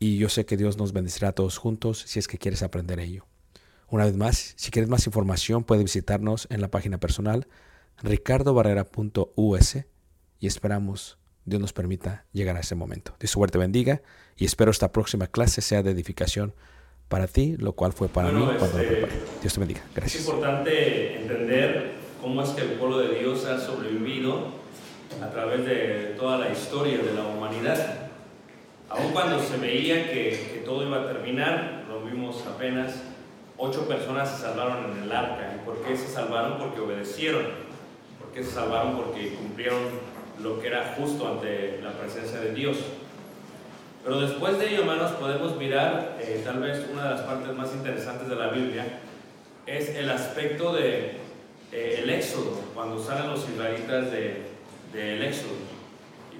y yo sé que Dios nos bendecirá a todos juntos si es que quieres aprender ello. Una vez más, si quieres más información, puedes visitarnos en la página personal ricardobarrera.us y esperamos Dios nos permita llegar a ese momento. Dios suerte bendiga y espero esta próxima clase sea de edificación para ti, lo cual fue para Bueno, mí cuando lo este, preparé. Dios te bendiga. Es Gracias. importante entender cómo es que el pueblo de Dios ha sobrevivido a través de toda la historia de la humanidad. Aun cuando se veía que, todo iba a terminar, lo vimos apenas, ocho personas se salvaron en el arca. ¿Y por qué se salvaron? Porque obedecieron. ¿Por qué se salvaron? Porque cumplieron lo que era justo ante la presencia de Dios. Pero después de ello, hermanos, podemos mirar eh, tal vez una de las partes más interesantes de la Biblia, es el aspecto de eh, el éxodo, cuando salen los israelitas del de, éxodo.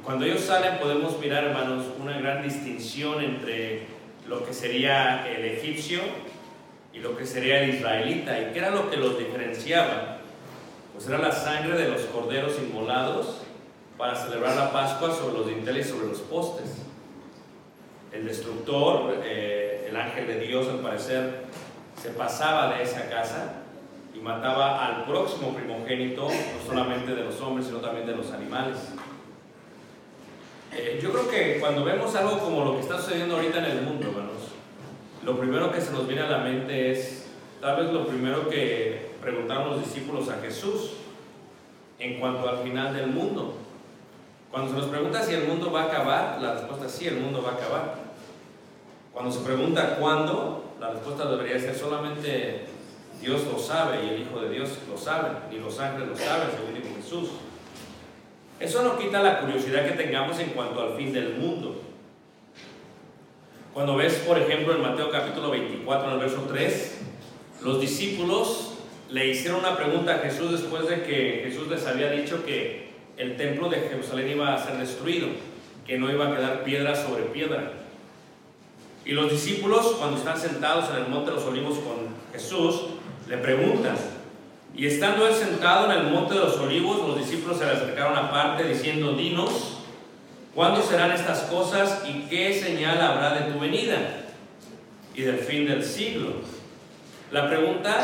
Cuando ellos salen podemos mirar, hermanos, una gran distinción entre lo que sería el egipcio y lo que sería el israelita. ¿Y qué era lo que los diferenciaba? Pues era la sangre de los corderos inmolados para celebrar la Pascua sobre los dinteles y sobre los postes. El destructor, eh, el ángel de Dios al parecer, se pasaba de esa casa y mataba al próximo primogénito, no solamente de los hombres, sino también de los animales. Eh, yo creo que cuando vemos algo como lo que está sucediendo ahorita en el mundo, hermanos, lo primero que se nos viene a la mente es tal vez lo primero que preguntaron los discípulos a Jesús en cuanto al final del mundo. Cuando se nos pregunta si el mundo va a acabar, la respuesta es sí, el mundo va a acabar. Cuando se pregunta cuándo, la respuesta debería ser solamente Dios lo sabe y el Hijo de Dios lo sabe, y los ángeles lo saben, según dijo Jesús. Eso no quita la curiosidad que tengamos en cuanto al fin del mundo. Cuando ves, por ejemplo, en Mateo capítulo 24, en el verso 3, los discípulos le hicieron una pregunta a Jesús después de que Jesús les había dicho que el templo de Jerusalén iba a ser destruido, que no iba a quedar piedra sobre piedra. Y los discípulos, cuando están sentados en el monte de los olivos con Jesús, le preguntan, y estando él sentado en el monte de los olivos, los discípulos se le acercaron aparte diciendo, dinos, ¿cuándo serán estas cosas y qué señal habrá de tu venida y del fin del siglo? La pregunta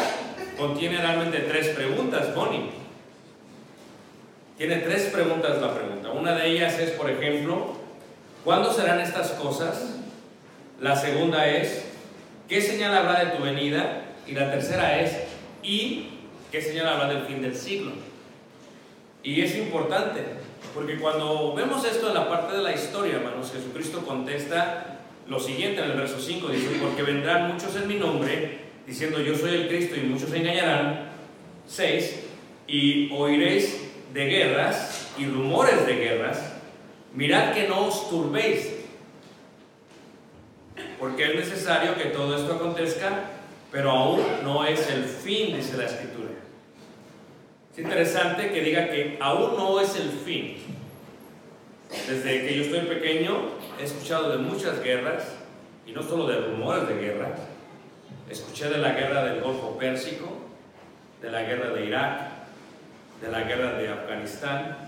contiene realmente tres preguntas, Bonnie. Tiene tres preguntas la pregunta. Una de ellas es, por ejemplo, ¿cuándo serán estas cosas? La segunda es, ¿qué señal habrá de tu venida? Y la tercera es, ¿y qué señal habrá del fin del siglo? Y es importante, porque cuando vemos esto en la parte de la historia, hermanos, Jesucristo contesta lo siguiente en el verso 5, dice, porque vendrán muchos en mi nombre, diciendo yo soy el Cristo y muchos se engañarán. 6, y oiréis de guerras y rumores de guerras, mirad que no os turbéis, porque es necesario que todo esto acontezca, pero aún no es el fin, dice la Escritura. Es interesante que diga que aún no es el fin. Desde que yo estoy pequeño he escuchado de muchas guerras, y no solo de rumores de guerras, escuché de la guerra del Golfo Pérsico, de la guerra de Irak, de la guerra de Afganistán,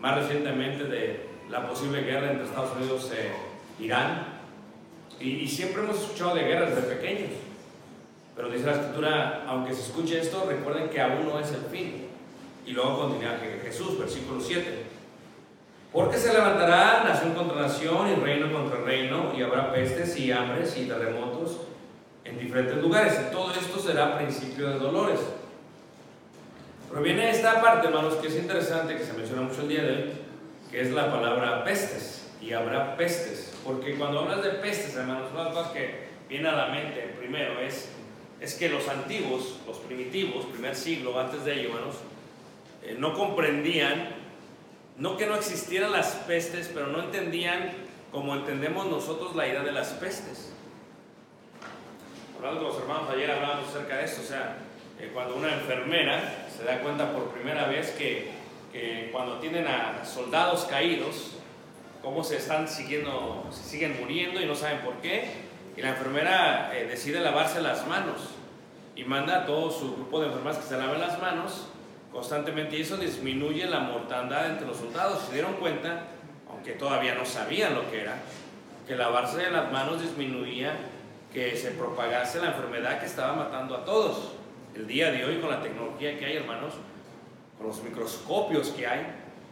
más recientemente de la posible guerra entre Estados Unidos e Irán. Y, y, siempre hemos escuchado de guerras de pequeños. Pero dice la escritura, aunque se escuche esto, recuerden que aún no es el fin. Y luego continúa Jesús, versículo 7. Porque se levantará nación contra nación y reino contra reino, y habrá pestes y hambres y terremotos en diferentes lugares. Y todo esto será principio de dolores. Pero viene esta parte, hermanos, que es interesante, que se menciona mucho el día de hoy, que es la palabra pestes. Y habrá pestes. Porque cuando hablas de pestes, hermanos, una cosas que viene a la mente primero es, es que los antiguos, los primitivos, primer siglo antes de ello, hermanos, eh, no comprendían, no que no existieran las pestes, pero no entendían como entendemos nosotros la idea de las pestes. Hablando con los hermanos ayer hablábamos acerca de esto, o sea, eh, cuando una enfermera se da cuenta por primera vez que, que, cuando tienen a soldados caídos, cómo se están siguiendo, se siguen muriendo y no saben por qué, y la enfermera eh, decide lavarse las manos y manda a todo su grupo de enfermeras que se laven las manos constantemente y eso disminuye la mortandad entre los soldados. Se dieron cuenta, aunque todavía no sabían lo que era, que lavarse las manos disminuía que se propagase la enfermedad que estaba matando a todos. El día de hoy con la tecnología que hay, hermanos, con los microscopios que hay,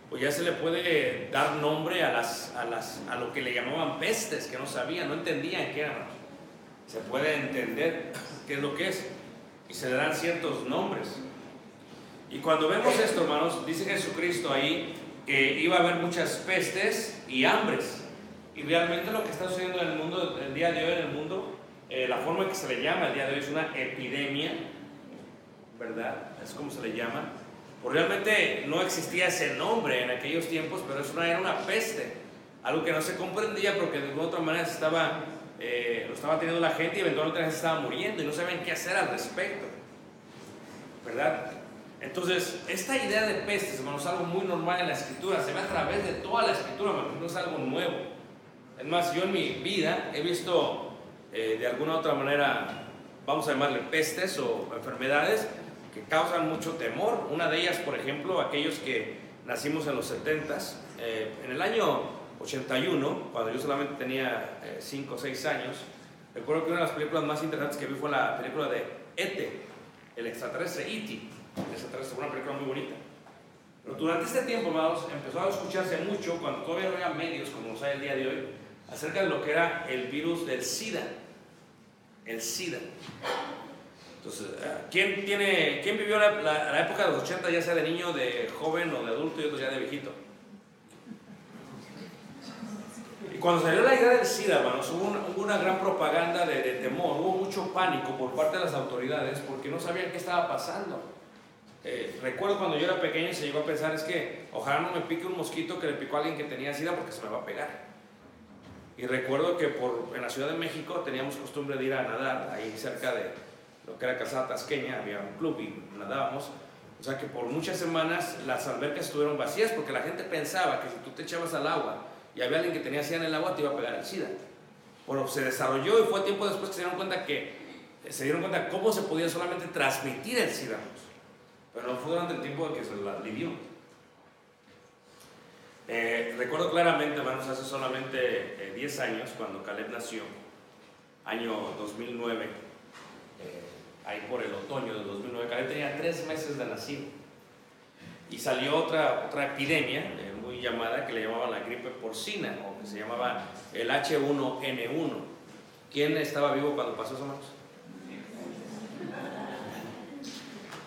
pues ya se le puede dar nombre a, las, a, las, a lo que le llamaban pestes, que no sabían, no entendían qué eran. Se puede entender qué es lo que es y se le dan ciertos nombres. Y cuando vemos esto, hermanos, dice Jesucristo ahí que iba a haber muchas pestes y hambres. Y realmente lo que está sucediendo en el mundo, el día de hoy en el mundo, eh, la forma en que se le llama el día de hoy es una epidemia, ¿verdad? Es como se le llama. Pues realmente no existía ese nombre en aquellos tiempos, pero eso era una peste, algo que no se comprendía porque de alguna otra manera se estaba, eh, lo estaba teniendo la gente y eventualmente la gente estaba muriendo y no sabían qué hacer al respecto, ¿verdad? Entonces, esta idea de pestes, hermanos, es algo muy normal en la escritura, se ve a través de toda la escritura, hermanos, no es algo nuevo. Es más, yo en mi vida he visto eh, de alguna u otra manera, vamos a llamarle pestes o enfermedades que causan mucho temor. Una de ellas, por ejemplo, aquellos que nacimos en los 70s, eh, en el año 81, cuando yo solamente tenía 5 o 6 años, recuerdo que una de las películas más interesantes que vi fue la película de E.T., el extraterrestre E.T., esa fue una película muy bonita. Pero durante este tiempo, hermanos, empezó a escucharse mucho, cuando todavía no había medios como los hay el día de hoy, acerca de lo que era el virus del SIDA. El SIDA. Entonces, eh, ¿quién, tiene, quién vivió la, época de los 80, ya sea de niño, de joven o de adulto y otros ya de viejito? Y cuando salió la idea del SIDA, hermanos, hubo una, hubo una gran propaganda de, de temor, hubo mucho pánico por parte de las autoridades porque no sabían qué estaba pasando. Eh, recuerdo cuando yo era pequeño se llegó a pensar es que ojalá no me pique un mosquito que le picó a alguien que tenía SIDA porque se me va a pegar. Y recuerdo que por, en la Ciudad de México teníamos costumbre de ir a nadar ahí cerca de lo que era Casada Tasqueña, había un club y nadábamos. O sea que por muchas semanas las albercas estuvieron vacías porque la gente pensaba que si tú te echabas al agua y había alguien que tenía SIDA en el agua te iba a pegar el SIDA. Bueno, se desarrolló y fue tiempo después que se dieron cuenta que se dieron cuenta cómo se podía solamente transmitir el SIDA. Pero fue durante el tiempo que se la vivió. Eh, recuerdo claramente, hermanos, hace solamente eh, 10 años, cuando Caleb nació, año 2009, eh, ahí por el otoño del 2009, Caleb tenía 3 meses de nacido. Y salió otra, otra epidemia eh, muy llamada que le llamaban la gripe porcina, o que se llamaba el H1N1. ¿Quién estaba vivo cuando pasó eso, hermanos?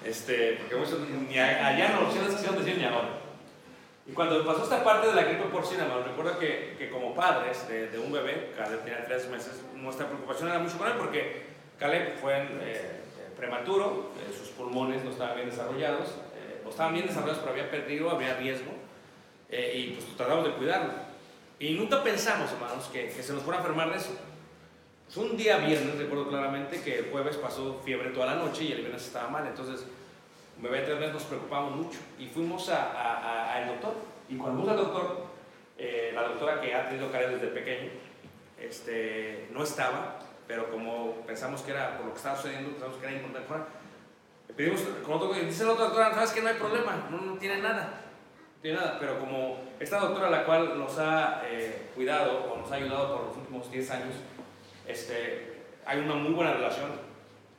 Este, porque muchos, ni allá no, los quisieron decir ni ahora. Y cuando pasó esta parte de la gripe porcina, me recuerdo que, que como padres de, de un bebé, Caleb tenía tres meses, nuestra preocupación era mucho con él porque Caleb fue eh, prematuro, eh, sus pulmones no estaban bien desarrollados, eh, o estaban bien desarrollados pero había peligro, había riesgo, eh, y pues tratamos de cuidarlo. Y nunca pensamos, hermanos, que, que se nos fuera a enfermar de eso. Pues un día viernes, recuerdo claramente que el jueves pasó fiebre toda la noche y el viernes estaba mal, entonces un bebé tres meses nos preocupamos mucho. Y fuimos a- a- a- al doctor. Y cuando fuimos al doctor, eh, la doctora que ha tenido Caleb desde pequeño, este, no estaba, pero como pensamos que era por lo que estaba sucediendo, pensamos que era importante fuera, pedimos con otro, dice la otra doctora, sabes que no hay problema, no, no tiene nada, no tiene nada, pero como esta doctora la cual nos ha eh, cuidado o nos ha ayudado por los últimos 10 años, este, hay una muy buena relación,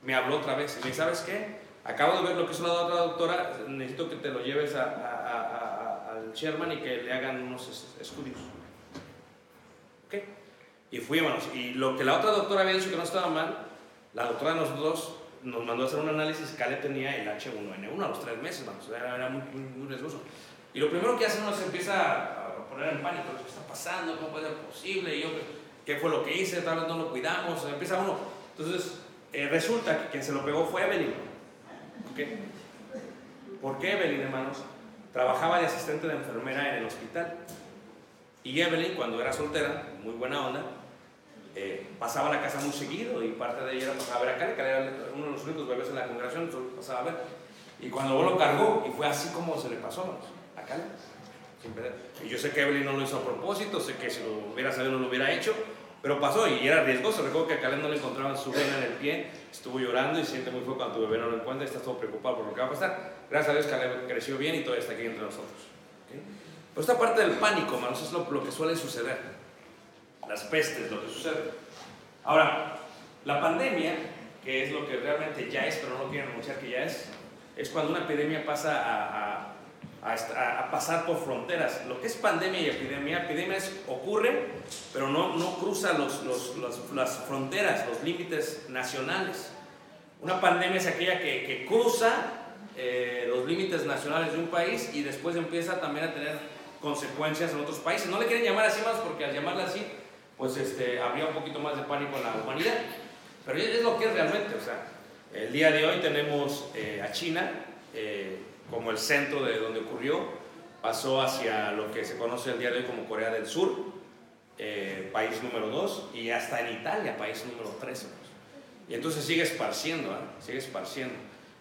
me habló otra vez y me dice, ¿sabes qué? Acabo de ver lo que hizo la otra doctora, necesito que te lo lleves a- a- a- al Sherman y que le hagan unos es- estudios. ¿Ok? Y fuimos. Y lo que la otra doctora había dicho que no estaba mal, la doctora de nosotros nos mandó a hacer un análisis. Caleb tenía el H1N1 a los tres meses, vamos, era, era muy, muy, muy riesgoso. Y lo primero que hace uno se empieza a poner en pánico: ¿qué está pasando? ¿Cómo puede ser posible? Y yo, ¿qué fue lo que hice? Tal vez no lo cuidamos. Empieza uno. Entonces, eh, resulta que quien se lo pegó fue Evelyn. ¿ok? ¿Por qué Evelyn, hermanos? Trabajaba de asistente de enfermera en el hospital. Y Evelyn, cuando era soltera, muy buena onda, eh, pasaba a la casa muy seguido y parte de ella era pasar a ver a Cali, Cali era uno de los únicos bebés en la congregación, entonces pasaba a ver. Y cuando lo cargó, y fue así como se le pasó a Cali. Y yo sé que Evelyn no lo hizo a propósito, sé que si lo hubiera sabido no lo hubiera hecho, pero pasó y era riesgoso. Recuerdo que a Caleb no le encontraban su vena en el pie, estuvo llorando y siente muy feo cuando tu bebé no lo encuentra estás todo preocupado por lo que va a pasar. Gracias a Dios Caleb creció bien y todavía está aquí entre nosotros. ¿ok? Pero esta parte del pánico, hermanos, es lo, lo que suele suceder. Las pestes, lo que sucede. Ahora, la pandemia, que es lo que realmente ya es, pero no lo quieren anunciar que ya es, es cuando una epidemia pasa a, a- a a pasar por fronteras. Lo que es pandemia y epidemia, epidemia es, ocurre, pero no, no cruza los, los- los- las fronteras, los límites nacionales. Una pandemia es aquella que, que cruza eh, los límites nacionales de un país y después empieza también a tener consecuencias en otros países. No le quieren llamar así más porque al llamarla así, pues este, habría un poquito más de pánico en la humanidad. Pero es lo que es realmente. O sea, el día de hoy tenemos eh, a China eh, como el centro de donde ocurrió. Pasó hacia lo que se conoce el día de hoy como Corea del Sur, eh, país número 2, y hasta en Italia, país número 3. Y entonces sigue esparciendo, ¿eh? sigue esparciendo.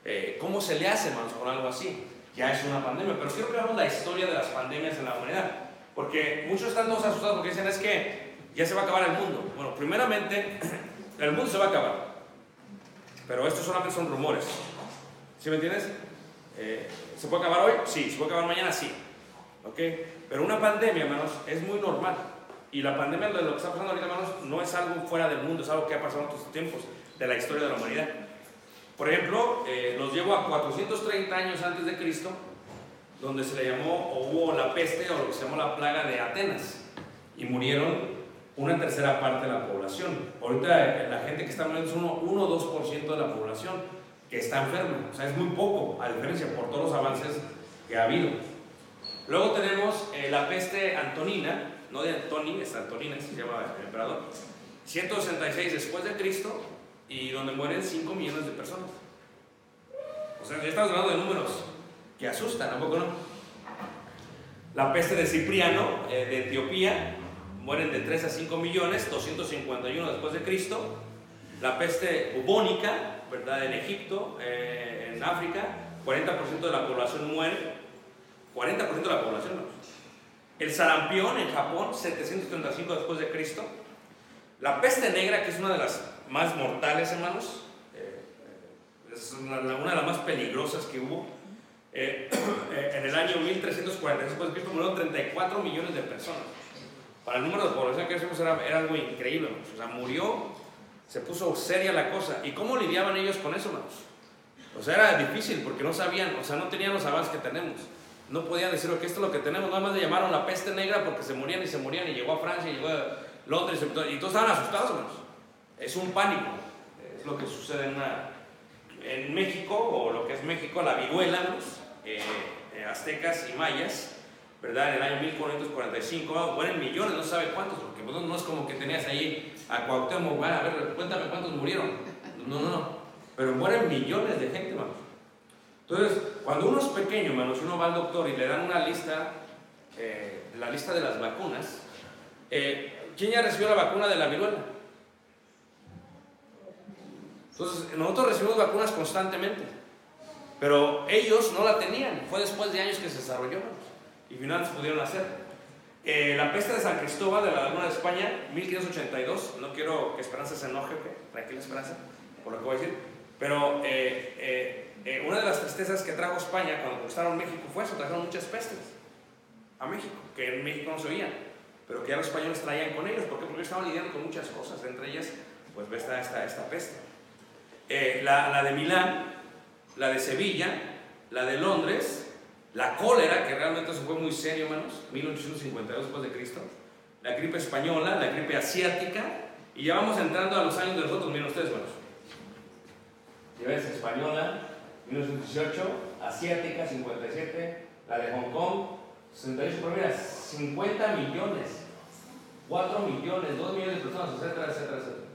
Eh, ¿Cómo se le hace, hermanos, con algo así? Ya es una pandemia, pero quiero que la historia de las pandemias en la humanidad. Porque muchos están todos asustados porque dicen es que ya se va a acabar el mundo. Bueno, primeramente, el mundo se va a acabar. Pero estos solamente son rumores. ¿Sí me entiendes? Eh, ¿Se puede acabar hoy? Sí. ¿Se puede acabar mañana? Sí. ¿Ok? Pero una pandemia, hermanos, es muy normal. Y la pandemia de lo que está pasando ahorita, hermanos, no es algo fuera del mundo, es algo que ha pasado en otros tiempos de la historia de la humanidad. Por ejemplo, eh, los llevo a 430 años antes de Cristo donde se le llamó, o hubo la peste, o lo que se llamó la plaga de Atenas, y murieron una tercera parte de la población. Ahorita eh, la gente que está muriendo es 1 o 2% de la población que está enferma, o sea, es muy poco, a diferencia por todos los avances que ha habido. Luego tenemos eh, la peste antonina, no de Antoni, es Antonina, se llama el emperador, 166 después de Cristo, y donde mueren 5 millones de personas. O sea, ya estamos hablando de números que asustan, ¿a poco no? La peste de Cipriano, eh, de Etiopía, mueren de 3 a 5 millones, 251 después de Cristo. La peste bubónica, ¿verdad? En Egipto, eh, en África, 40% de la población muere. 40% de la población, ¿no? El sarampión en Japón, 735 después de Cristo. La peste negra, que es una de las más mortales, hermanos, eh, es una, una de las más peligrosas que hubo. Eh, en el año 1340 después de Cristo murieron 34 millones de personas. Para el número de población que hacemos era, era algo increíble, hermanos. O sea, murió, se puso seria la cosa. ¿Y cómo lidiaban ellos con eso, hermanos? O sea, era difícil porque no sabían, o sea, no tenían los avances que tenemos. No podían decir, ok, esto es lo que tenemos. Nada más le llamaron la peste negra porque se morían y se morían y llegó a Francia y llegó a Londres y todos estaban asustados, hermanos. Es un pánico. Es lo que sucede en, en México, o lo que es México, la viruela, eh, eh, aztecas y mayas, ¿verdad? En el año 1445, ah, mueren millones, no sabe cuántos, porque pues, no es como que tenías ahí a Cuauhtémoc, a ver, cuéntame cuántos murieron. No, no, no. Pero mueren millones de gente, hermanos. Entonces, cuando uno es pequeño, hermanos, uno va al doctor y le dan una lista, eh, la lista de las vacunas, eh, ¿quién ya recibió la vacuna de la viruela? Entonces, nosotros recibimos vacunas constantemente, pero ellos no la tenían, fue después de años que se desarrolló hermanos, y finalmente pudieron hacer. Eh, la peste de San Cristóbal de la Laguna de España, 1582, no quiero que Esperanza se enoje, ¿ok? tranquila Esperanza, por lo que voy a decir, pero eh, eh, eh, una de las tristezas que trajo España cuando conquistaron México fue eso, trajeron muchas pestes a México, que en México no se oían, pero que ya los españoles traían con ellos, ¿por qué? Porque estaban lidiando con muchas cosas, entre ellas, pues esta, esta, esta peste. Eh, la, la de Milán, la de Sevilla, la de Londres, la cólera, que realmente eso fue muy serio, hermanos, 1852 después de Cristo, la gripe española, la gripe asiática, y ya vamos entrando a los años de nosotros, miren ustedes, hermanos. Española, 1918, asiática, 57, la de Hong Kong, 68, pero mira, 50 millones, 4 millones, 2 millones de personas, etcétera, etcétera, etcétera.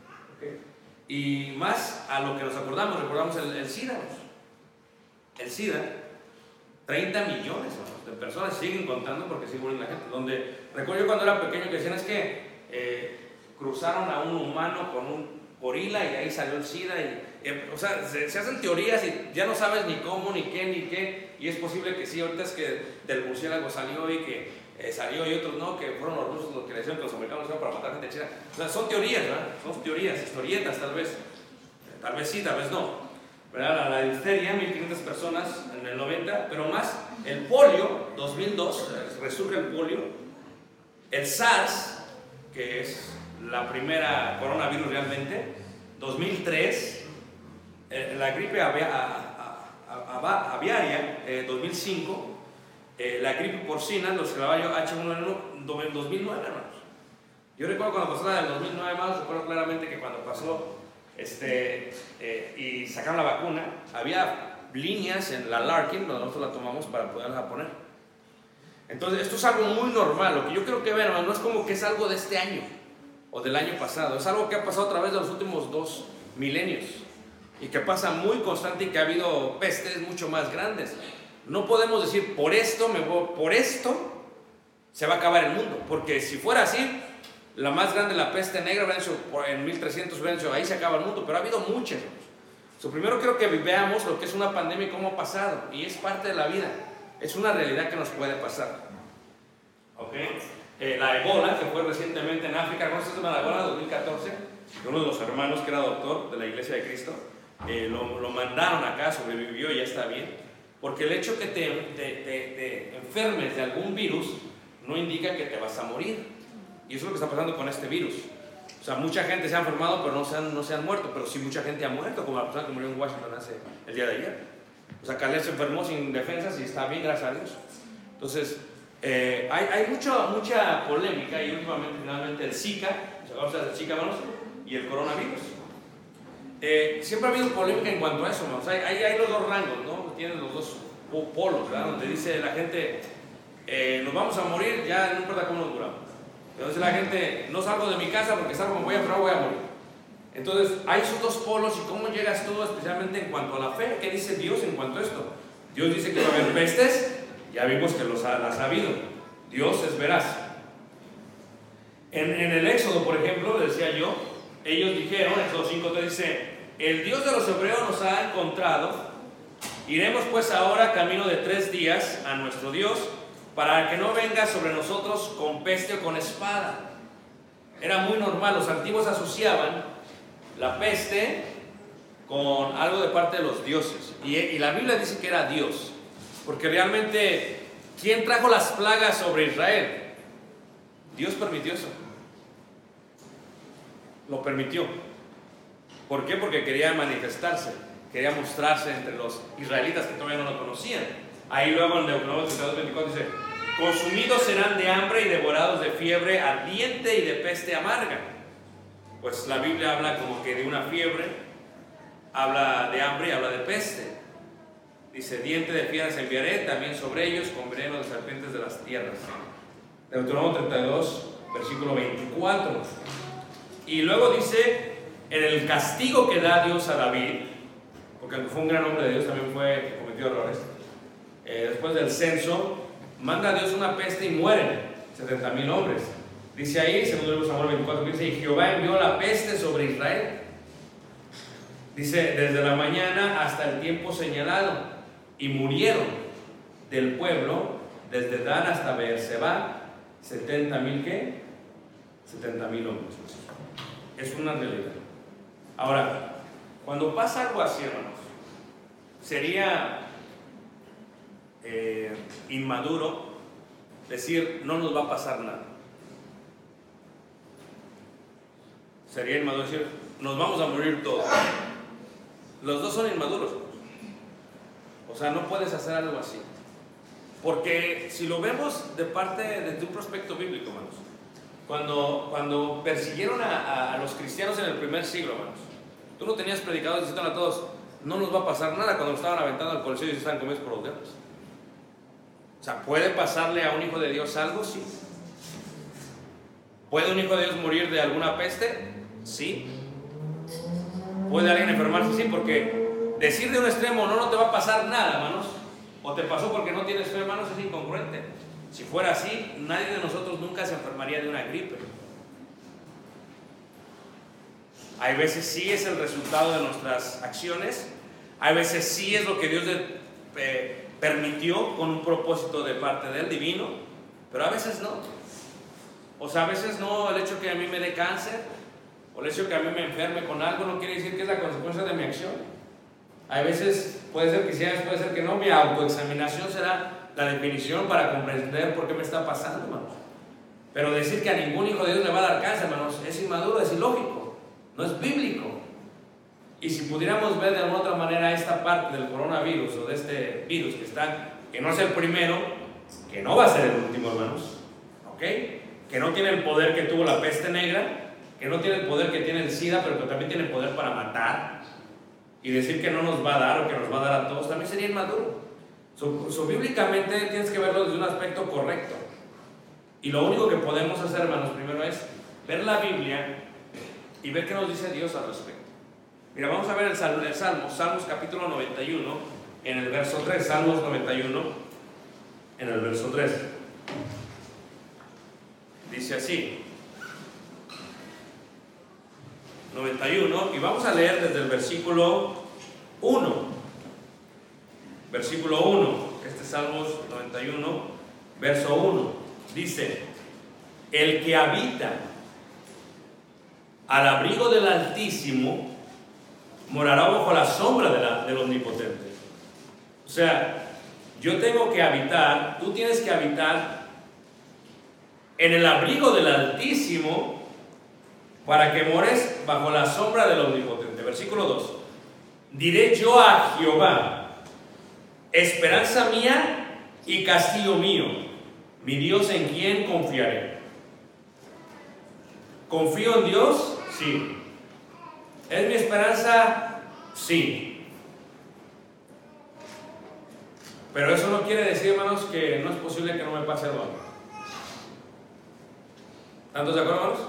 Y más a lo que nos acordamos, recordamos el, SIDA. El SIDA, 30 millones de personas siguen contando porque sigue muriendo la gente. Donde, recuerdo yo cuando era pequeño que decían es que eh, cruzaron a un humano con un gorila y ahí salió el SIDA. Y, o sea, se, hacen teorías y ya no sabes ni cómo, ni qué, ni qué. Y es posible que sí, ahorita es que del murciélago salió y que eh, salió y otros no, que fueron los rusos los que le decían que los americanos iban para matar gente china. O sea, son teorías, ¿verdad? Son teorías, historietas tal vez. Eh, Tal vez sí, tal vez no. ¿Verdad? La, difteria, 1500 personas en el 90, pero más el polio, 2002, eh, resurge el polio. El SARS, que es la primera coronavirus realmente, 2003. eh, la gripe aviaria, eh, 2005. eh, la gripe porcina, los caballos H1N1, do- en 2009, hermanos. Yo recuerdo cuando pasó la del 2009, más recuerdo claramente que cuando pasó este, eh, y sacaron la vacuna, había líneas en la Larkin, donde nosotros la tomamos para poderla poner. Entonces, esto es algo muy normal. Lo que yo creo que hermano, no es como que es algo de este año o del año pasado. Es algo que ha pasado a través de los últimos dos milenios y que pasa muy constante y que ha habido pestes mucho más grandes. No podemos decir, por esto, me voy, por esto se va a acabar el mundo. Porque si fuera así, la más grande, la peste negra, en 1300, hubieran hecho, ahí se acaba el mundo. Pero ha habido muchas. So, primero quiero que veamos lo que es una pandemia y cómo ha pasado. Y es parte de la vida. Es una realidad que nos puede pasar. ¿Ok? Eh, la ebola, que fue recientemente en África, ¿conoces el tema de la ebola 2014? Que Uno de los hermanos que era doctor de la Iglesia de Cristo, eh, lo, lo mandaron acá, sobrevivió y ya está bien. Porque el hecho que te, te- te- te enfermes de algún virus no indica que te vas a morir. Y eso es lo que está pasando con este virus. O sea, mucha gente se ha enfermado, pero no se han, no se han muerto. Pero sí mucha gente ha muerto, como la persona que murió en Washington hace el día de ayer. O sea, Caleb se enfermó sin defensas y está bien, gracias a Dios. Entonces, eh, hay, hay mucha, mucha polémica y últimamente finalmente el Zika, ¿se acuerdan del Zika, hermanos? Y el coronavirus. Eh, siempre ha habido polémica en cuanto a eso, hermanos. Hay, hay, hay los dos rangos, ¿no? Tienen los dos po- polos, ¿verdad? Donde dice la gente, eh, nos vamos a morir, ya no importa cómo nos duramos. Entonces la gente, no salgo de mi casa porque salgo, me voy a a morir. Entonces, hay esos dos polos y cómo llegas tú, especialmente en cuanto a la fe. ¿Qué dice Dios en cuanto a esto? Dios dice que va a haber pestes, ya vimos que los ha, las ha habido. Dios es veraz. En, el Éxodo, por ejemplo, decía yo, ellos dijeron, Éxodo 5 dice, el Dios de los hebreos nos ha encontrado, iremos pues ahora camino de tres días a nuestro Dios, para que no venga sobre nosotros con peste o con espada. Era muy normal, los antiguos asociaban la peste con algo de parte de los dioses. Y, la Biblia dice que era Dios. Porque realmente, ¿quién trajo las plagas sobre Israel? Dios permitió eso. Lo permitió. ¿Por qué? Porque quería manifestarse, quería mostrarse entre los israelitas que todavía no lo conocían. Ahí luego en Deuteronomio 32, 24 dice, consumidos serán de hambre y devorados de fiebre ardiente y de peste amarga. Pues la Biblia habla como que de una fiebre, habla de hambre y habla de peste. Dice, diente de fieras enviaré también sobre ellos con veneno de serpientes de las tierras. Deuteronomio 32, versículo 24. Y luego dice, en el castigo que da Dios a David, porque fue un gran hombre de Dios, también fue cometió errores, eh, después del censo, manda a Dios una peste y mueren 70 mil hombres. Dice ahí, segundo libro de Samuel 24, dice, y Jehová envió la peste sobre Israel. Dice, desde la mañana hasta el tiempo señalado, y murieron del pueblo, desde Dan hasta Beerseba, 70 mil qué? 70 mil hombres. Es una realidad. Ahora, cuando pasa algo así, hermanos, sería eh, inmaduro decir no nos va a pasar nada. Sería inmaduro decir nos vamos a morir todos. Los dos son inmaduros. O sea, no puedes hacer algo así. Porque si lo vemos de parte, desde un prospecto bíblico, hermanos, cuando, cuando persiguieron a, los cristianos en el primer siglo, hermanos, tú no tenías predicadores diciendo a todos, no nos va a pasar nada cuando estaban aventando al coliseo y se estaban comidos por los. O sea, ¿puede pasarle a un hijo de Dios algo? Sí. ¿Puede un hijo de Dios morir de alguna peste? Sí. ¿Puede alguien enfermarse? Sí, porque decir de un extremo no, no te va a pasar nada, hermanos, o te pasó porque no tienes fe, hermanos, es incongruente. Si fuera así, nadie de nosotros nunca se enfermaría de una gripe. Hay veces sí es el resultado de nuestras acciones, hay veces sí es lo que Dios de- eh, permitió con un propósito de parte del divino, pero a veces no. O sea, a veces no, el hecho que a mí me dé cáncer, o el hecho que a mí me enferme con algo, no quiere decir que es la consecuencia de mi acción. Hay veces, puede ser que sí, a puede ser que no, mi autoexaminación será la definición para comprender por qué me está pasando, hermanos. Pero decir que a ningún hijo de Dios le va a dar cáncer, hermanos, es inmaduro, es ilógico, no es bíblico. Y si pudiéramos ver de alguna otra manera esta parte del coronavirus o de este virus que está, que no es el primero, que no va a ser el último, hermanos, ¿ok? Que no tiene el poder que tuvo la peste negra, que no tiene el poder que tiene el SIDA, pero que también tiene poder para matar, y decir que no nos va a dar o que nos va a dar a todos, también sería inmaduro. So, so, bíblicamente tienes que verlo desde un aspecto correcto. Y lo único que podemos hacer, hermanos, primero es ver la Biblia y ver qué nos dice Dios al respecto. Mira, vamos a ver el Salmo, el Salmo, Salmos capítulo 91, en el verso 3, Salmos 91, en el verso 3. Dice así, 91, y vamos a leer desde el versículo 1. Versículo 1, este es Salmos 91, verso 1. Dice, el que habita al abrigo del Altísimo morará bajo la sombra de del Omnipotente. O sea, yo tengo que habitar, tú tienes que habitar en el abrigo del Altísimo para que mores bajo la sombra del Omnipotente. Versículo 2. Diré yo a Jehová, esperanza mía y castillo mío, mi Dios en quien confiaré. ¿Confío en Dios? Sí. ¿Es mi esperanza? Sí. Pero eso no quiere decir, hermanos, que no es posible que no me pase algo. ¿Están todos de acuerdo, hermanos?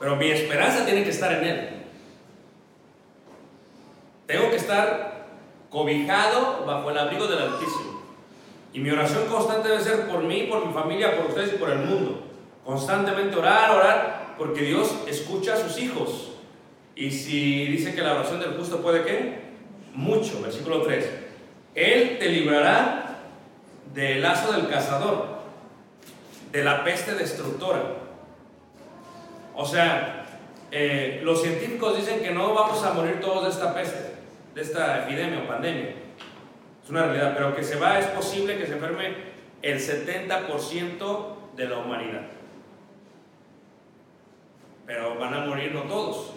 Pero mi esperanza tiene que estar en Él. Tengo que estar cobijado bajo el abrigo del Altísimo. Y mi oración constante debe ser por mí, por mi familia, por ustedes y por el mundo. Constantemente orar, orar, porque Dios escucha a sus hijos. Y si dice que la oración del justo puede qué? Mucho. Versículo 3. Él te librará del lazo del cazador, de la peste destructora. O sea, eh, los científicos dicen que no vamos a morir todos de esta peste, de esta epidemia o pandemia. Es una realidad, pero que se va, es posible que se enferme el 70% de la humanidad. Pero van a morir no todos.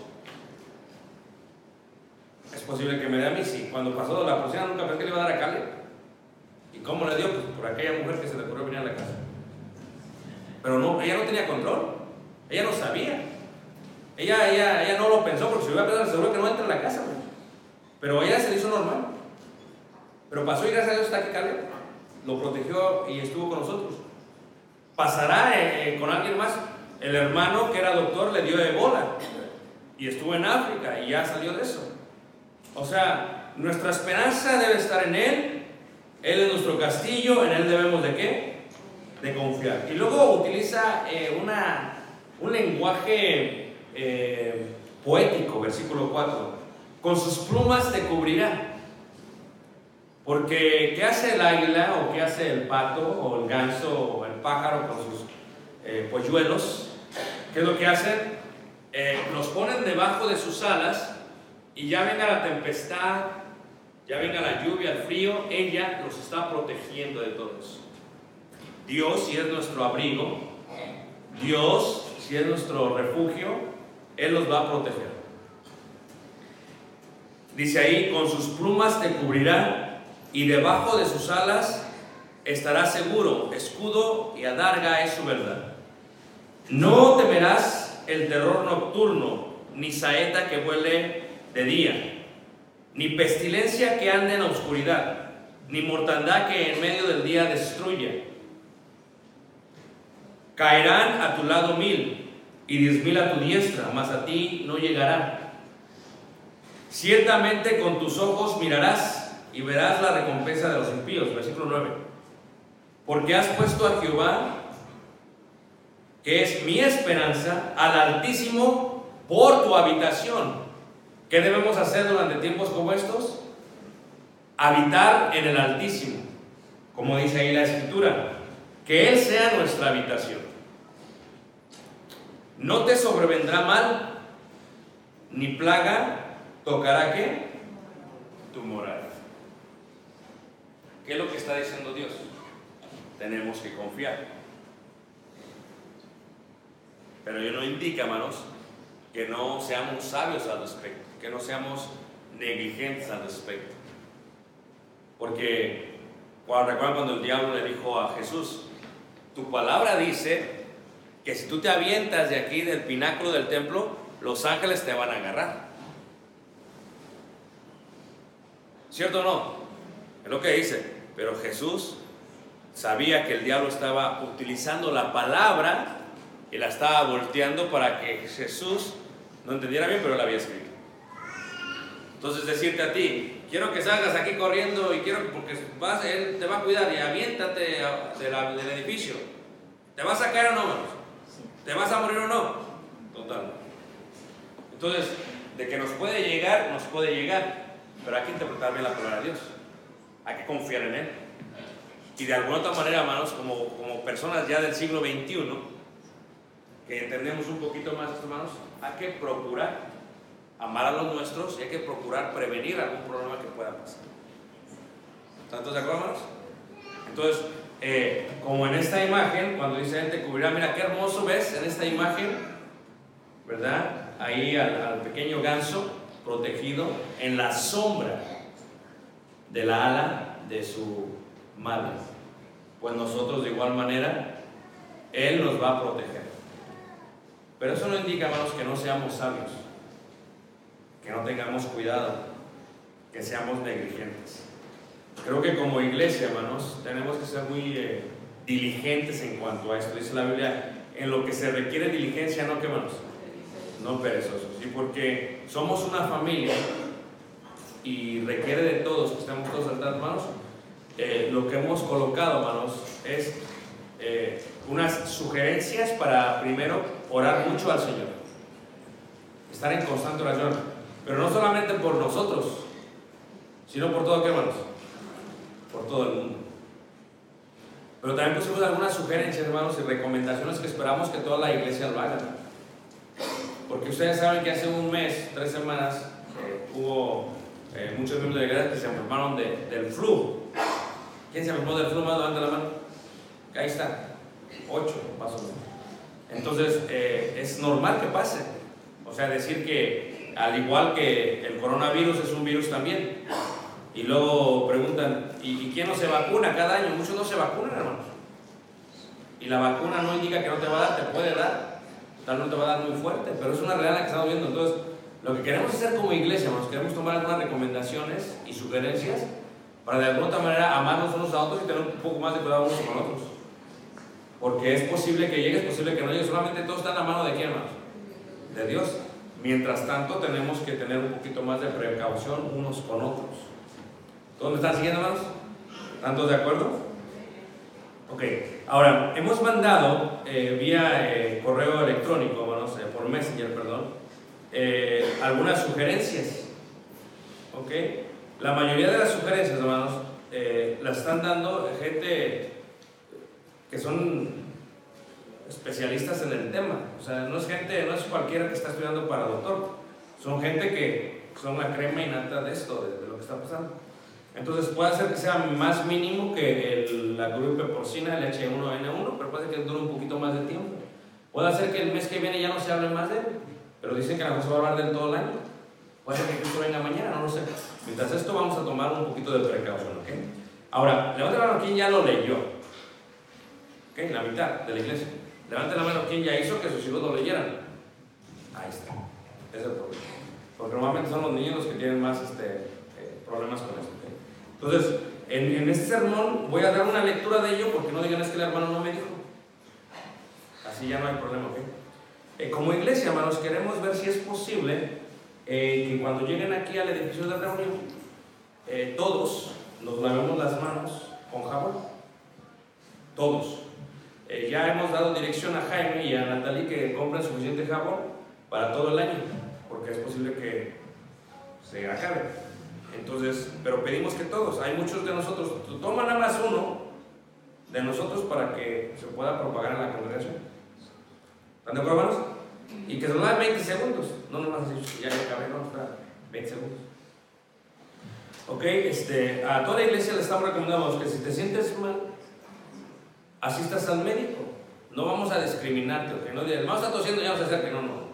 Es posible que me dé a mí, sí. Cuando pasó la porcina nunca pensé que le iba a dar a Cale. ¿Y cómo le dio? Pues por aquella mujer que se le ocurrió venir a la casa. Pero no, ella no tenía control. Ella no sabía. Ella, ella, ella no lo pensó porque si hubiera pensado seguro que no entra en la casa. Pero ella se le hizo normal. Pero pasó y gracias a Dios está aquí Caleb. Lo protegió y estuvo con nosotros. Pasará eh, eh, con alguien más. El hermano que era doctor le dio ebola. Y estuvo en África y ya salió de eso. O sea, nuestra esperanza debe estar en Él. Él es nuestro castillo. En Él debemos de qué? De confiar. Y luego utiliza eh, una, un lenguaje eh, poético, versículo 4. Con sus plumas te cubrirá. Porque, ¿qué hace el águila o qué hace el pato o el ganso o el pájaro con sus eh, polluelos? ¿Qué es lo que hacen? Eh, los ponen debajo de sus alas y ya venga la tempestad, ya venga la lluvia, el frío, ella los está protegiendo de todo eso. Dios, si es nuestro abrigo, Dios, si es nuestro refugio, Él los va a proteger. Dice ahí, con sus plumas te cubrirá y debajo de sus alas estará seguro. Escudo y adarga es su verdad. No temerás el terror nocturno, ni saeta que vuele de día, ni pestilencia que ande en la oscuridad, ni mortandad que en medio del día destruya. Caerán a tu lado mil y diez mil a tu diestra, mas a ti no llegará. Ciertamente con tus ojos mirarás y verás la recompensa de los impíos. Versículo 9. Porque has puesto a Jehová, que es mi esperanza, al Altísimo por tu habitación. ¿Qué debemos hacer durante tiempos como estos? Habitar en el Altísimo, como dice ahí la Escritura. Que Él sea nuestra habitación. No te sobrevendrá mal, ni plaga tocará qué? Tu morada. ¿Qué es lo que está diciendo Dios? Tenemos que confiar. Pero ello no indica, hermanos, que no seamos sabios al respecto, que no seamos negligentes al respecto. Porque cuando recuerdan cuando el diablo le dijo a Jesús, tu palabra dice que si tú te avientas de aquí del pináculo del templo, los ángeles te van a agarrar. ¿Cierto o no? Es lo que dice. Pero Jesús sabía que el diablo estaba utilizando la palabra y la estaba volteando para que Jesús no entendiera bien, pero la había escrito. Entonces decirte a ti, quiero que salgas aquí corriendo y quiero porque vas, él te va a cuidar y aviéntate de la- del edificio. ¿Te vas a caer o no? ¿Te vas a morir o no? Total. Entonces, de que nos puede llegar, nos puede llegar. Pero hay que interpretar bien la palabra de Dios. Hay que confiar en Él. Y de alguna otra manera, hermanos, como, como personas ya del siglo XXI, que entendemos un poquito más esto, hermanos, hay que procurar amar a los nuestros y hay que procurar prevenir algún problema que pueda pasar. ¿Están todos de acuerdo, hermanos? Entonces, eh, como en esta imagen, cuando dice Él te cubrirá, mira qué hermoso ves en esta imagen, ¿verdad? Ahí al, al pequeño ganso protegido en la sombra de la ala de su madre. pues nosotros de igual manera, Él nos va a proteger. Pero eso no indica, hermanos, que no seamos sabios, que no tengamos cuidado, que seamos negligentes. Creo que como iglesia, hermanos, tenemos que ser muy eh, diligentes en cuanto a esto. Dice la Biblia, en lo que se requiere diligencia, no que hermanos, no perezosos. Y porque somos una familia y requiere de todos que estemos todos al tanto, hermanos, eh, lo que hemos colocado, hermanos, es eh, unas sugerencias para primero orar mucho al Señor, estar en constante oración, pero no solamente por nosotros, sino por todo, ¿qué hermanos? Por todo el mundo. Pero también pusimos algunas sugerencias, hermanos, y recomendaciones que esperamos que toda la iglesia lo haga. Porque ustedes saben que hace un mes, tres semanas, eh, hubo eh, muchos miembros de la iglesia que se enfermaron de- del flu. ¿Quién se enfermó del flu? Más levanta la mano. Ahí está. Ocho, más o menos. Entonces, eh, es normal que pase. O sea, decir que al igual que el coronavirus es un virus también. Y luego preguntan, ¿y, quién no se vacuna cada año? Muchos no se vacunan, hermanos. Y la vacuna no indica que no te va a dar, te puede dar. Tal no te va a dar muy fuerte, pero es una realidad que estamos viendo. Entonces, lo que queremos hacer como iglesia, hermanos, queremos tomar algunas recomendaciones y sugerencias para de alguna otra manera amarnos unos a otros y tener un poco más de cuidado unos con otros. Porque es posible que llegue, es posible que no llegue, solamente todo está en la mano de quién, hermanos? De Dios. Mientras tanto, tenemos que tener un poquito más de precaución unos con otros. ¿Todos me están siguiendo, hermanos? ¿Están de acuerdo? Ok, ahora, hemos mandado eh, vía eh, correo electrónico, hermanos, por Messenger, perdón, eh, algunas sugerencias. Ok, la mayoría de las sugerencias, hermanos, eh, las están dando gente que son especialistas en el tema. O sea, no es gente, no es cualquiera que está estudiando para doctor. Son gente que son la crema innata de esto, de, de lo que está pasando. Entonces puede ser que sea más mínimo que el- la gripe porcina, el H1N1, pero puede ser que dure un poquito más de tiempo. Puede ser que el mes que viene ya no se hable más de él, pero dicen que a lo mejor se va a hablar de él todo el año. Puede ser que incluso venga mañana, no lo sé. Mientras esto vamos a tomar un poquito de precaución, ¿ok? Ahora, levante la mano quien ya lo leyó. ¿Ok? La mitad de la iglesia. Levante la mano quien ya hizo que sus hijos lo leyeran. Ahí está. Ese es el problema. Porque normalmente son los niños los que tienen más este, eh, problemas con esto. ¿ok? Entonces, en, este sermón voy a dar una lectura de ello porque no digan es que el hermano no me dijo. Así ya no hay problema, ¿ok? Eh, como iglesia, hermanos, queremos ver si es posible eh, que cuando lleguen aquí al edificio de reunión, todos nos lavemos las manos con jabón. Todos. Eh, ya hemos dado dirección a Jaime y a Natalie que compren suficiente jabón para todo el año, porque es posible que se acabe. Entonces, pero pedimos que todos, hay muchos de nosotros, toman nada más uno de nosotros para que se pueda propagar en la congregación. ¿Están de acuerdo, hermanos? Y que se lo dan 20 segundos, no nomás ya acabé, no, espera, 20 segundos. Ok, este, a toda iglesia le estamos recomendando que si te sientes mal, asistas al médico. No vamos a discriminarte, ok, no digas, hermano está tosiendo, ya vamos a hacer que no, no.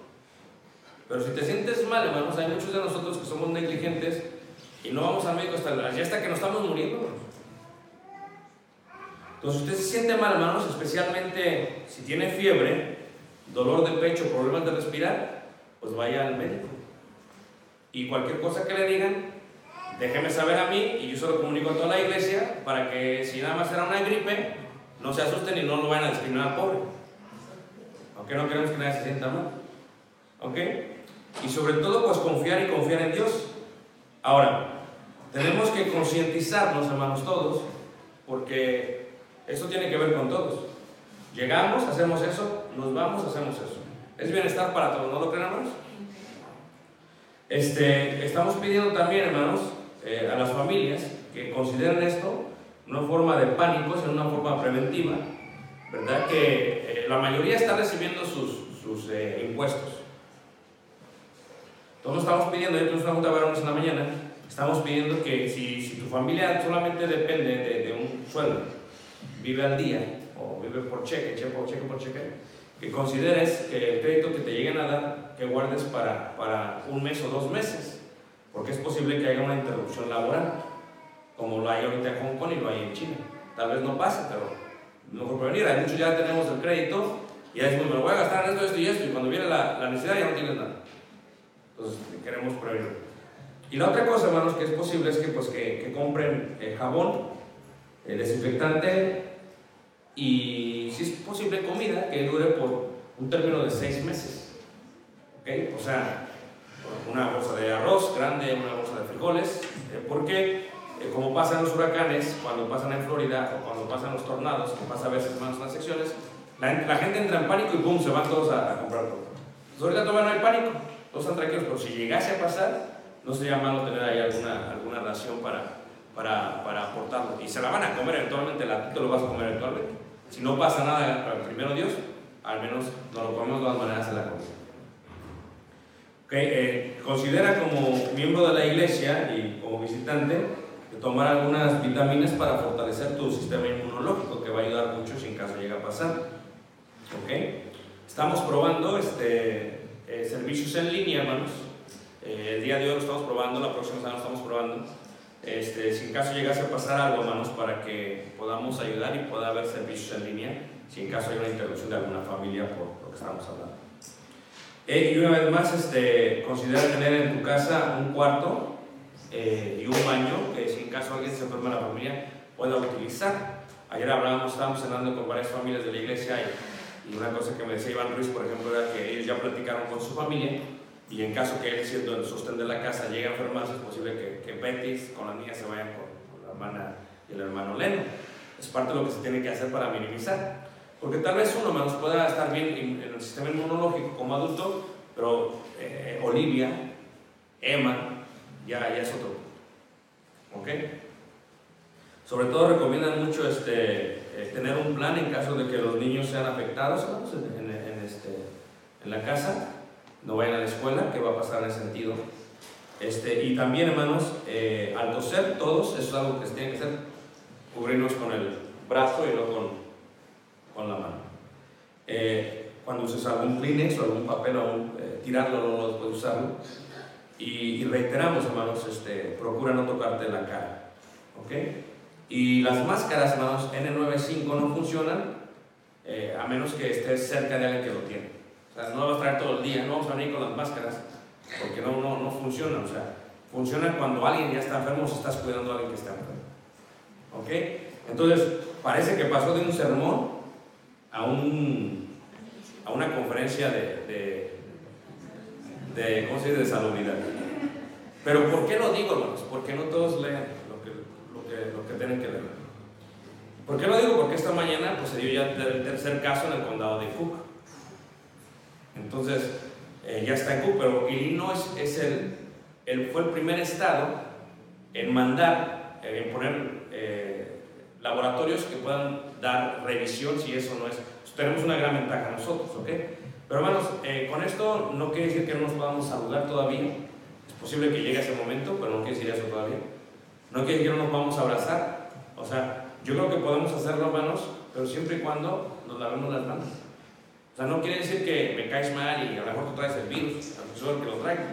Pero si te sientes mal, hermanos, hay muchos de nosotros que somos negligentes y no vamos al médico hasta, ya hasta que nos estamos muriendo. Entonces, usted se siente mal, hermanos, especialmente si tiene fiebre, dolor de pecho, problemas de respirar, pues vaya al médico. Y cualquier cosa que le digan, déjeme saber a mí y yo se lo comunico a toda la iglesia para que si nada más era una gripe, no se asusten y no lo vayan a discriminar pobre. Aunque no queremos que nadie se sienta mal. ¿Ok? Y sobre todo, pues confiar y confiar en Dios. Ahora, tenemos que concientizarnos, hermanos, todos, porque esto tiene que ver con todos. Llegamos, hacemos eso, nos vamos, hacemos eso. Es bienestar para todos, ¿no lo creen, hermanos? Este, estamos pidiendo también, hermanos, eh, a las familias que consideren esto una forma de pánico, sino una forma preventiva, ¿verdad? Que eh, la mayoría está recibiendo sus, sus eh, impuestos. Todos estamos pidiendo, yo una junta de en la mañana, estamos pidiendo que si, si tu familia solamente depende de, de un sueldo, vive al día o vive por cheque, cheque por cheque por cheque, que consideres que el crédito que te lleguen a dar, que guardes para, para un mes o dos meses, porque es posible que haya una interrupción laboral, como lo hay ahorita en Hong Kong y lo hay en China. Tal vez no pase, pero mejor prevenir. Hay muchos ya tenemos el crédito y ya decimos, me lo voy a gastar en esto, esto y esto, y cuando viene la, la necesidad ya no tienes nada. Entonces queremos prevenir. Y la otra cosa, hermanos, que es posible es que, pues, que, que compren eh, jabón, eh, desinfectante y, si es posible, comida que dure por un término de seis meses. ¿Ok? O sea, una bolsa de arroz grande, una bolsa de frijoles, eh, porque eh, como pasan los huracanes, cuando pasan en Florida o cuando pasan los tornados, que pasa a veces más en las secciones, la, la gente entra en pánico y ¡pum! se van todos a, a comprar todo. Entonces ahorita todavía no hay pánico, todos están tranquilos, pero si llegase a pasar, no sería malo tener ahí alguna, alguna ración para, para, para aportarlo. Y se la van a comer eventualmente, la tú lo vas a comer eventualmente. Si no pasa nada, primero Dios, al menos nos lo comemos de todas maneras en la comida. Okay, eh, considera como miembro de la iglesia y como visitante tomar algunas vitaminas para fortalecer tu sistema inmunológico, que va a ayudar mucho si en caso llega a pasar. Okay. Estamos probando este, eh, servicios en línea, hermanos. Eh, el día de hoy lo estamos probando, la próxima semana lo estamos probando. Este, si en caso llegase a pasar algo, hermanos, para que podamos ayudar y pueda haber servicios en línea, si en caso hay una interrupción de alguna familia por lo que estamos hablando. Eh, y una vez más, este, considera tener en tu casa un cuarto eh, y un baño que si en caso alguien se enferma en la familia pueda utilizar. Ayer hablábamos, estábamos cenando con varias familias de la iglesia y, y una cosa que me decía Iván Ruiz, por ejemplo, era que ellos ya platicaron con su familia y en caso que él, siendo el sostén de la casa, llegue a enfermarse, es posible que, que Betty con la niña se vayan con, con la hermana y el hermano Leno. Es parte de lo que se tiene que hacer para minimizar. Porque tal vez uno menos pueda estar bien en el sistema inmunológico como adulto, pero eh, Olivia, Emma, ya, ya es otro. ¿Ok? Sobre todo recomiendan mucho este, eh, tener un plan en caso de que los niños sean afectados ¿no? en, en, en, este, en la casa, no vayan a la escuela, ¿qué va a pasar en ese sentido? Este, y también, hermanos, eh, al toser todos, eso es algo que se tiene que hacer, cubrirnos con el brazo y no con, con la mano. Eh, cuando uses algún Kleenex o algún papel, aún, eh, tirarlo, no lo puedes usarlo. Y, reiteramos, hermanos, este, procura no tocarte la cara. ¿Ok? Y las máscaras, hermanos, N95 no funcionan eh, a menos que estés cerca de alguien que lo tiene. O sea, no lo vas a traer todo el día, no vamos a venir con las máscaras, porque no, no, no funciona. O sea, funciona cuando alguien ya está enfermo o si estás cuidando a alguien que está enfermo. ¿Ok? Entonces, parece que pasó de un sermón a, un, a una conferencia de, de, ¿cómo de salubridad. Pero ¿por qué lo digo, hermanos? Porque no todos leen lo que, lo que, lo que tienen que leer. ¿Por qué lo digo? Porque esta mañana pues, se dio ya el tercer caso en el condado de Cook. Entonces, eh, ya está en Cook, pero Illinois es el, el, fue el primer estado en mandar, eh, en poner eh, laboratorios que puedan dar revisión si eso no es. Tenemos una gran ventaja nosotros, ¿ok? Pero hermanos, eh, con esto no quiere decir que no nos podamos saludar todavía. Es posible que llegue ese momento, pero no quiere decir eso todavía. No quiere decir que no nos a abrazar. O sea, yo creo que podemos hacerlo, hermanos, pero siempre y cuando nos lavemos las manos. O sea, no quiere decir que me caes mal y a lo mejor tú traes el virus, al profesor que lo traiga.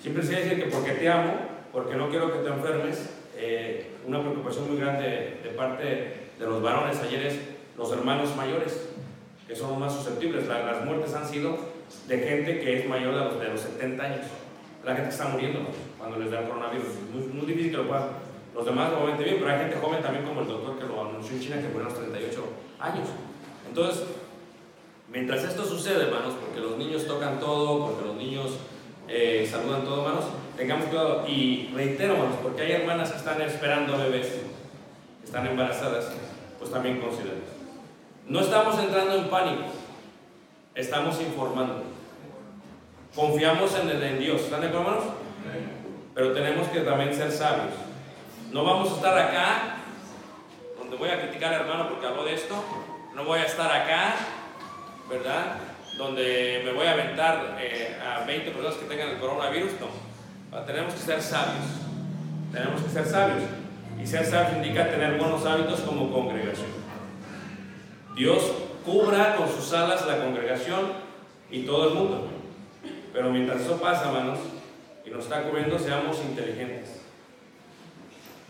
Siempre quiere decir que porque te amo, porque no quiero que te enfermes, eh, una preocupación muy grande de parte de los varones ayer es los hermanos mayores, que son los más susceptibles. La, las muertes han sido de gente que es mayor de los, de los 70 años. La gente que está muriendo cuando les da el coronavirus. Muy, muy difícil que lo puedan. Los demás obviamente bien, pero hay gente joven también como el doctor que lo anunció en China que murió a los 38 años. Entonces, mientras esto sucede, hermanos, porque los niños tocan todo, porque los niños eh, saludan todo, hermanos, tengamos cuidado. Y reitero, hermanos, porque hay hermanas que están esperando bebés, están embarazadas, pues también consideren. No estamos entrando en pánico, estamos informando. Confiamos en, el, en Dios, ¿están de acuerdo, hermanos? Pero tenemos que también ser sabios. No vamos a estar acá, donde voy a criticar al hermano porque habló de esto. No voy a estar acá, ¿verdad? Donde me voy a aventar eh, a 20 personas que tengan el coronavirus. No. Tenemos que ser sabios. Tenemos que ser sabios. Y ser sabio indica tener buenos hábitos como congregación. Dios cubra con sus alas la congregación y todo el mundo. Pero mientras eso pasa, hermanos, y nos está cubriendo, seamos inteligentes.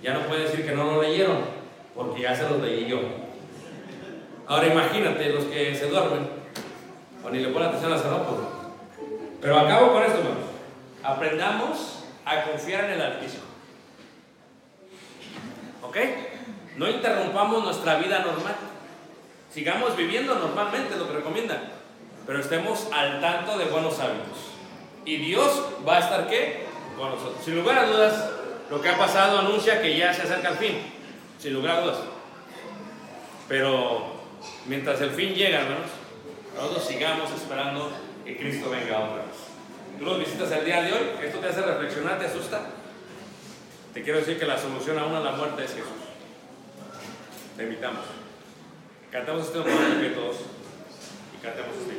Ya no puede decir que no lo leyeron, porque ya se los leí yo. Ahora imagínate los que se duermen o ni le ponen atención a las pues. Pero acabo con esto, hermanos. Aprendamos a confiar en el Altísimo. ¿Ok? No interrumpamos nuestra vida normal. Sigamos viviendo normalmente, lo que recomiendan. Pero estemos al tanto de buenos hábitos. Y Dios va a estar qué? Con nosotros. Sin lugar a dudas, lo que ha pasado anuncia que ya se acerca el fin. Sin lugar a dudas. Pero mientras el fin llega, hermanos, nosotros sigamos esperando que Cristo venga otra vez. Tú nos visitas el día de hoy, esto te hace reflexionar, te asusta. Te quiero decir que la solución aún a la muerte es Jesús. Te invitamos. Cantamos este momento que todos y cantemos este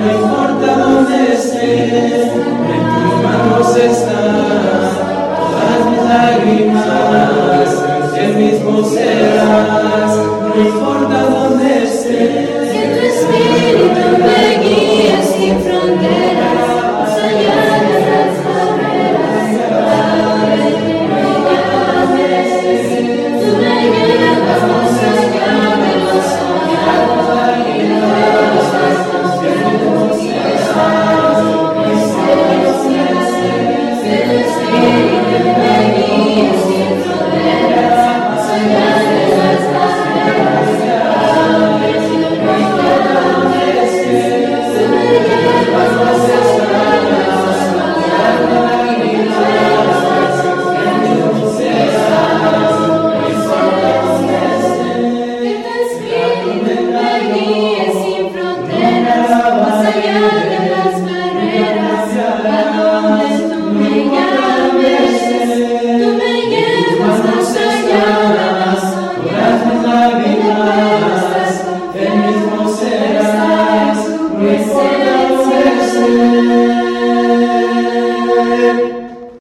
no importa dónde esté, en tus manos están todas mis lágrimas, el mismo serás, no importa dónde esté.